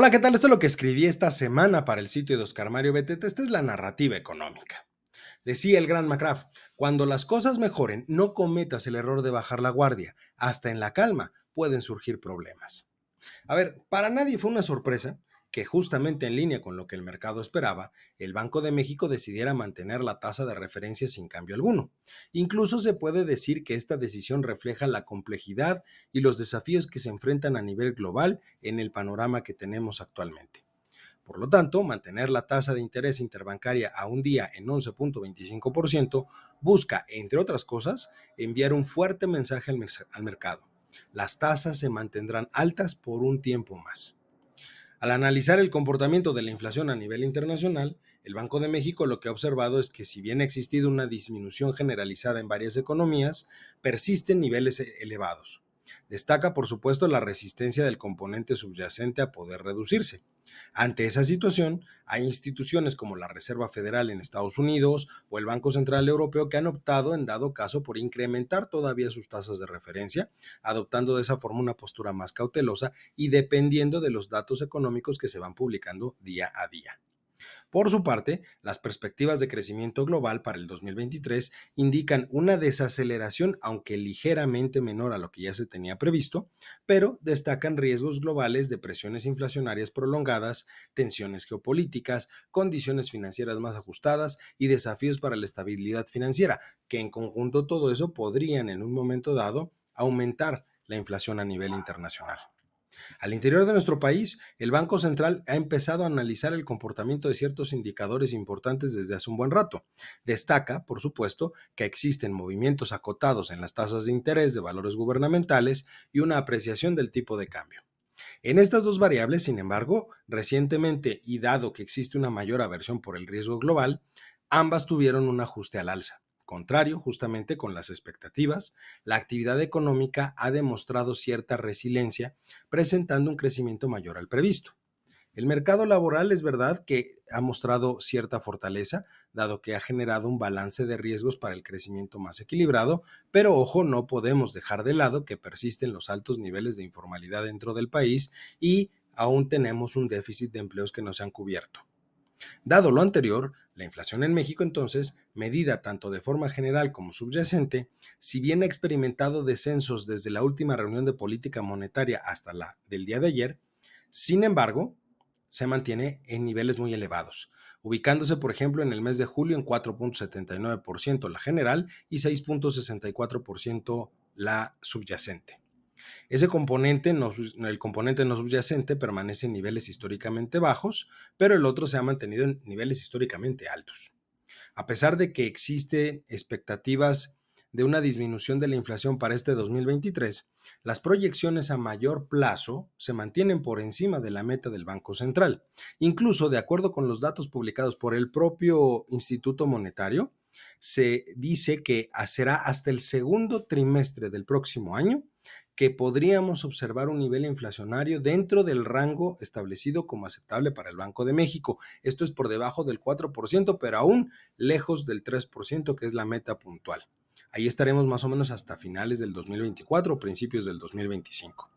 Hola, ¿qué tal? Esto es lo que escribí esta semana para el sitio de Oscar Mario Betete. Esta es la narrativa económica. Decía el gran McCraft, cuando las cosas mejoren, no cometas el error de bajar la guardia. Hasta en la calma pueden surgir problemas. A ver, para nadie fue una sorpresa que justamente en línea con lo que el mercado esperaba, el Banco de México decidiera mantener la tasa de referencia sin cambio alguno. Incluso se puede decir que esta decisión refleja la complejidad y los desafíos que se enfrentan a nivel global en el panorama que tenemos actualmente. Por lo tanto, mantener la tasa de interés interbancaria a un día en 11.25% busca, entre otras cosas, enviar un fuerte mensaje al, mercado. Las tasas se mantendrán altas por un tiempo más. Al analizar el comportamiento de la inflación a nivel internacional, el Banco de México lo que ha observado es que si bien ha existido una disminución generalizada en varias economías, persisten niveles e-, elevados. Destaca, por supuesto, la resistencia del componente subyacente a poder reducirse. Ante esa situación, hay instituciones como la Reserva Federal en Estados Unidos o el Banco Central Europeo que han optado, en dado caso, por incrementar todavía sus tasas de referencia, adoptando de esa forma una postura más cautelosa y dependiendo de los datos económicos que se van publicando día a día. Por su parte, las perspectivas de crecimiento global para el 2023 indican una desaceleración, aunque ligeramente menor a lo que ya se tenía previsto, pero destacan riesgos globales de presiones inflacionarias prolongadas, tensiones geopolíticas, condiciones financieras más ajustadas y desafíos para la estabilidad financiera, que en conjunto todo eso podrían en un momento dado aumentar la inflación a nivel internacional. Al interior de nuestro país, el Banco Central ha empezado a analizar el comportamiento de ciertos indicadores importantes desde hace un buen rato. Destaca, por supuesto, que existen movimientos acotados en las tasas de interés de valores gubernamentales y una apreciación del tipo de cambio. En estas dos variables, sin embargo, recientemente y dado que existe una mayor aversión por el riesgo global, ambas tuvieron un ajuste al alza contrario justamente con las expectativas, la actividad económica ha demostrado cierta resiliencia, presentando un crecimiento mayor al previsto. El mercado laboral es verdad que ha mostrado cierta fortaleza, dado que ha generado un balance de riesgos para el crecimiento más equilibrado, pero ojo, no podemos dejar de lado que persisten los altos niveles de informalidad dentro del país y aún tenemos un déficit de empleos que no se han cubierto. Dado lo anterior, la inflación en México entonces, medida tanto de forma general como subyacente, si bien ha experimentado descensos desde la última reunión de política monetaria hasta la del día de ayer, sin embargo, se mantiene en niveles muy elevados, ubicándose por ejemplo en el mes de julio en 4.79% la general y 6.64% la subyacente. Ese componente, el componente no subyacente permanece en niveles históricamente bajos, pero el otro se ha mantenido en niveles históricamente altos. A pesar de que existen expectativas de una disminución de la inflación para este 2023, las proyecciones a mayor plazo se mantienen por encima de la meta del Banco Central. Incluso, de acuerdo con los datos publicados por el propio Instituto Monetario, se dice que será hasta el segundo trimestre del próximo año que podríamos observar un nivel inflacionario dentro del rango establecido como aceptable para el Banco de México. Esto es por debajo del 4%, pero aún lejos del 3%, que es la meta puntual. Ahí estaremos más o menos hasta finales del 2024 o principios del 2025.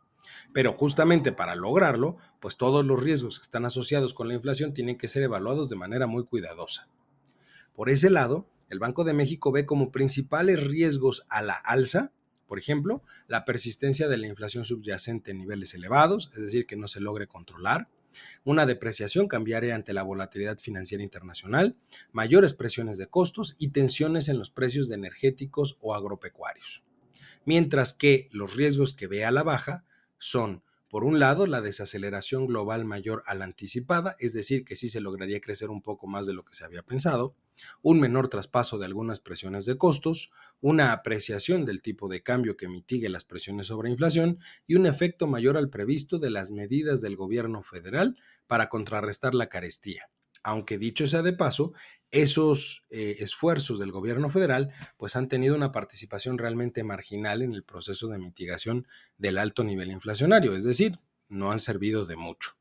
Pero justamente para lograrlo, pues todos los riesgos que están asociados con la inflación tienen que ser evaluados de manera muy cuidadosa. Por ese lado, el Banco de México ve como principales riesgos a la alza por ejemplo, la persistencia de la inflación subyacente en niveles elevados, es decir, que no se logre controlar, una depreciación cambiaria ante la volatilidad financiera internacional, mayores presiones de costos y tensiones en los precios de energéticos o agropecuarios. Mientras que los riesgos que ve a la baja son por un lado, la desaceleración global mayor a la anticipada, es decir, que sí se lograría crecer un poco más de lo que se había pensado, un menor traspaso de algunas presiones de costos, una apreciación del tipo de cambio que mitigue las presiones sobre inflación y un efecto mayor al previsto de las medidas del gobierno federal para contrarrestar la carestía aunque dicho sea de paso, esos eh, esfuerzos del gobierno federal pues han tenido una participación realmente marginal en el proceso de mitigación del alto nivel inflacionario, es decir, no han servido de mucho.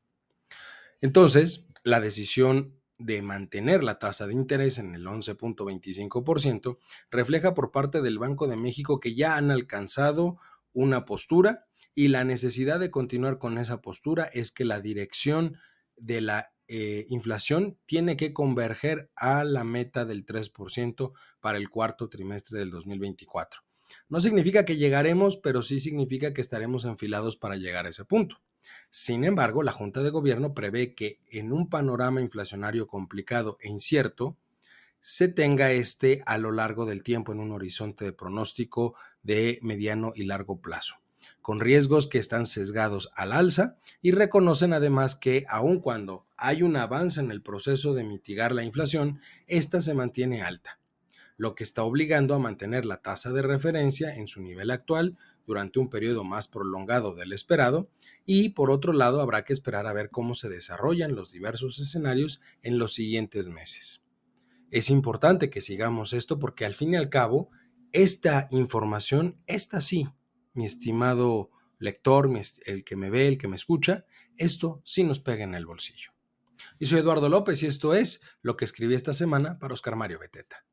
Entonces, la decisión de mantener la tasa de interés en el 11.25% refleja por parte del Banco de México que ya han alcanzado una postura Y la necesidad de continuar con esa postura es que la dirección de la eh, inflación tiene que converger a la meta del 3% para el cuarto trimestre del 2024. No significa que llegaremos, pero sí significa que estaremos enfilados para llegar a ese punto. Sin embargo, la Junta de Gobierno prevé que en un panorama inflacionario complicado e incierto, se tenga este a lo largo del tiempo en un horizonte de pronóstico de mediano y largo plazo, con riesgos que están sesgados al alza y reconocen además que aun cuando hay un avance en el proceso de mitigar la inflación, ésta se mantiene alta, lo que está obligando a mantener la tasa de referencia en su nivel actual durante un periodo más prolongado del esperado y por otro lado habrá que esperar a ver cómo se desarrollan los diversos escenarios en los siguientes meses. Es importante que sigamos esto porque al fin y al cabo, esta información, esta sí, mi estimado lector, el que me ve, el que me escucha, esto sí nos pega en el bolsillo. Yo soy Eduardo López y esto es lo que escribí esta semana para Oscar Mario Beteta.